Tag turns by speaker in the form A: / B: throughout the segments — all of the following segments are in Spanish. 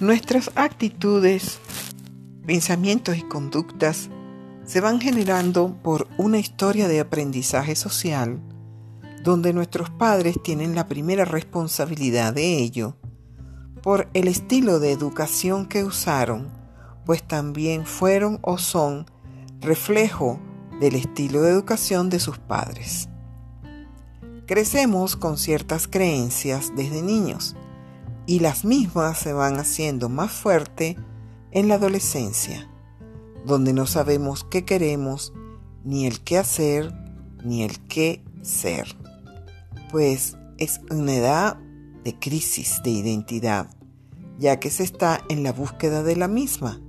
A: Nuestras actitudes, pensamientos y conductas se van generando por una historia de aprendizaje social donde nuestros padres tienen la primera responsabilidad de ello, por el estilo de educación que usaron, pues también fueron o son reflejo del estilo de educación de sus padres. Crecemos con ciertas creencias desde niños y las mismas se van haciendo más fuerte en la adolescencia, donde no sabemos qué queremos, ni el qué hacer, ni el qué ser pues es una edad de crisis de identidad, ya que se está en la búsqueda de la misma,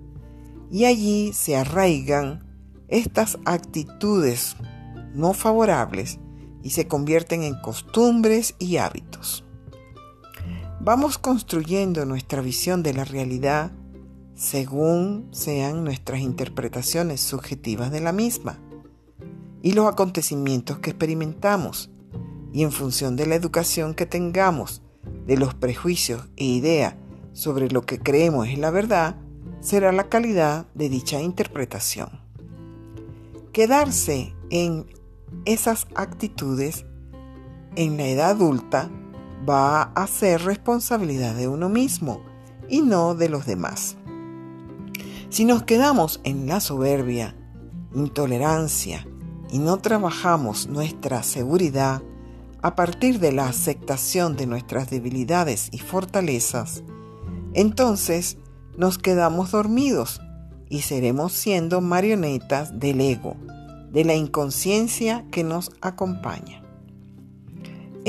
A: y allí se arraigan estas actitudes no favorables y se convierten en costumbres y hábitos. Vamos construyendo nuestra visión de la realidad según sean nuestras interpretaciones subjetivas de la misma y los acontecimientos que experimentamos y en función de la educación que tengamos, de los prejuicios e ideas sobre lo que creemos es la verdad, será la calidad de dicha interpretación. Quedarse en esas actitudes en la edad adulta va a ser responsabilidad de uno mismo y no de los demás. Si nos quedamos en la soberbia, intolerancia y no trabajamos nuestra seguridad, a partir de la aceptación de nuestras debilidades y fortalezas, entonces nos quedamos dormidos y seremos siendo marionetas del ego, de la inconsciencia que nos acompaña.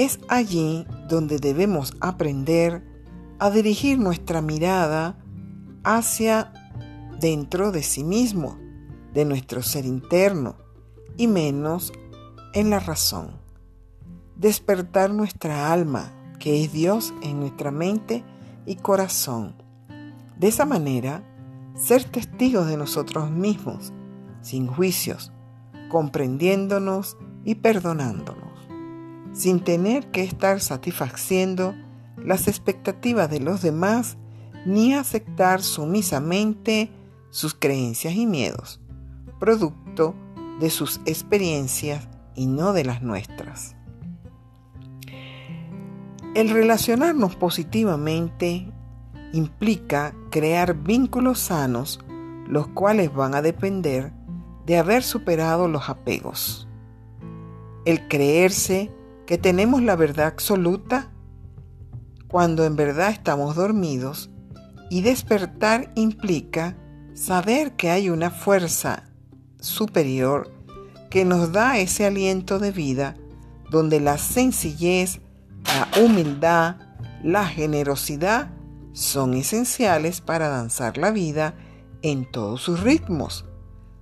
A: Es allí donde debemos aprender a dirigir nuestra mirada hacia dentro de sí mismo, de nuestro ser interno, y menos en la razón despertar nuestra alma, que es Dios en nuestra mente y corazón. De esa manera, ser testigos de nosotros mismos, sin juicios, comprendiéndonos y perdonándonos, sin tener que estar satisfaciendo las expectativas de los demás ni aceptar sumisamente sus creencias y miedos, producto de sus experiencias y no de las nuestras. El relacionarnos positivamente implica crear vínculos sanos, los cuales van a depender de haber superado los apegos. El creerse que tenemos la verdad absoluta cuando en verdad estamos dormidos y despertar implica saber que hay una fuerza superior que nos da ese aliento de vida donde la sencillez la humildad, la generosidad son esenciales para danzar la vida en todos sus ritmos,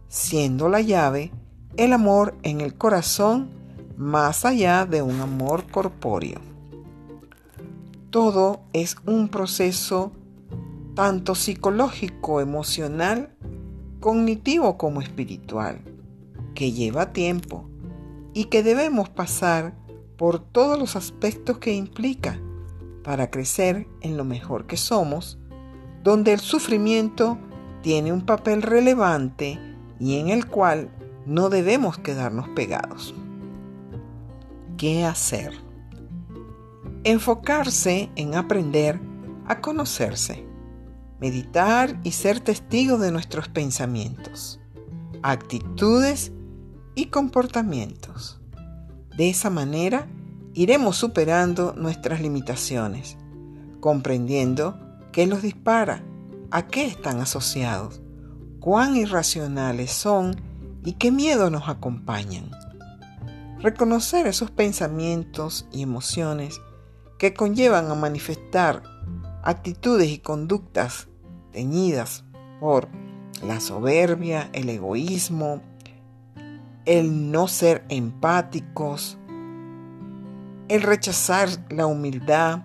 A: siendo la llave el amor en el corazón más allá de un amor corpóreo. Todo es un proceso tanto psicológico, emocional, cognitivo como espiritual, que lleva tiempo y que debemos pasar por todos los aspectos que implica para crecer en lo mejor que somos, donde el sufrimiento tiene un papel relevante y en el cual no debemos quedarnos pegados. ¿Qué hacer? Enfocarse en aprender a conocerse, meditar y ser testigo de nuestros pensamientos, actitudes y comportamientos de esa manera, iremos superando nuestras limitaciones, comprendiendo qué los dispara, a qué están asociados, cuán irracionales son y qué miedo nos acompañan. Reconocer esos pensamientos y emociones que conllevan a manifestar actitudes y conductas teñidas por la soberbia, el egoísmo, el no ser empáticos, el rechazar la humildad,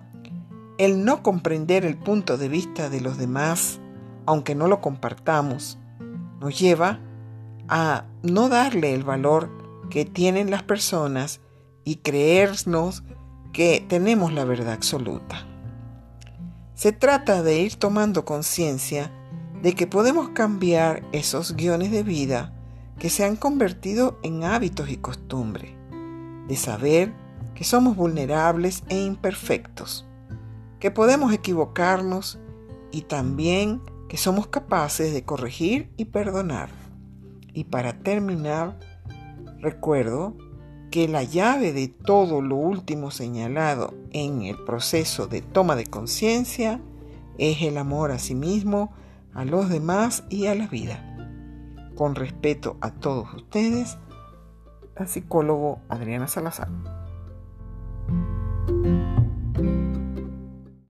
A: el no comprender el punto de vista de los demás, aunque no lo compartamos, nos lleva a no darle el valor que tienen las personas y creernos que tenemos la verdad absoluta. Se trata de ir tomando conciencia de que podemos cambiar esos guiones de vida que se han convertido en hábitos y costumbres, de saber que somos vulnerables e imperfectos, que podemos equivocarnos y también que somos capaces de corregir y perdonar. Y para terminar, recuerdo que la llave de todo lo último señalado en el proceso de toma de conciencia es el amor a sí mismo, a los demás y a la vida. Con respeto a todos ustedes, la psicólogo Adriana Salazar.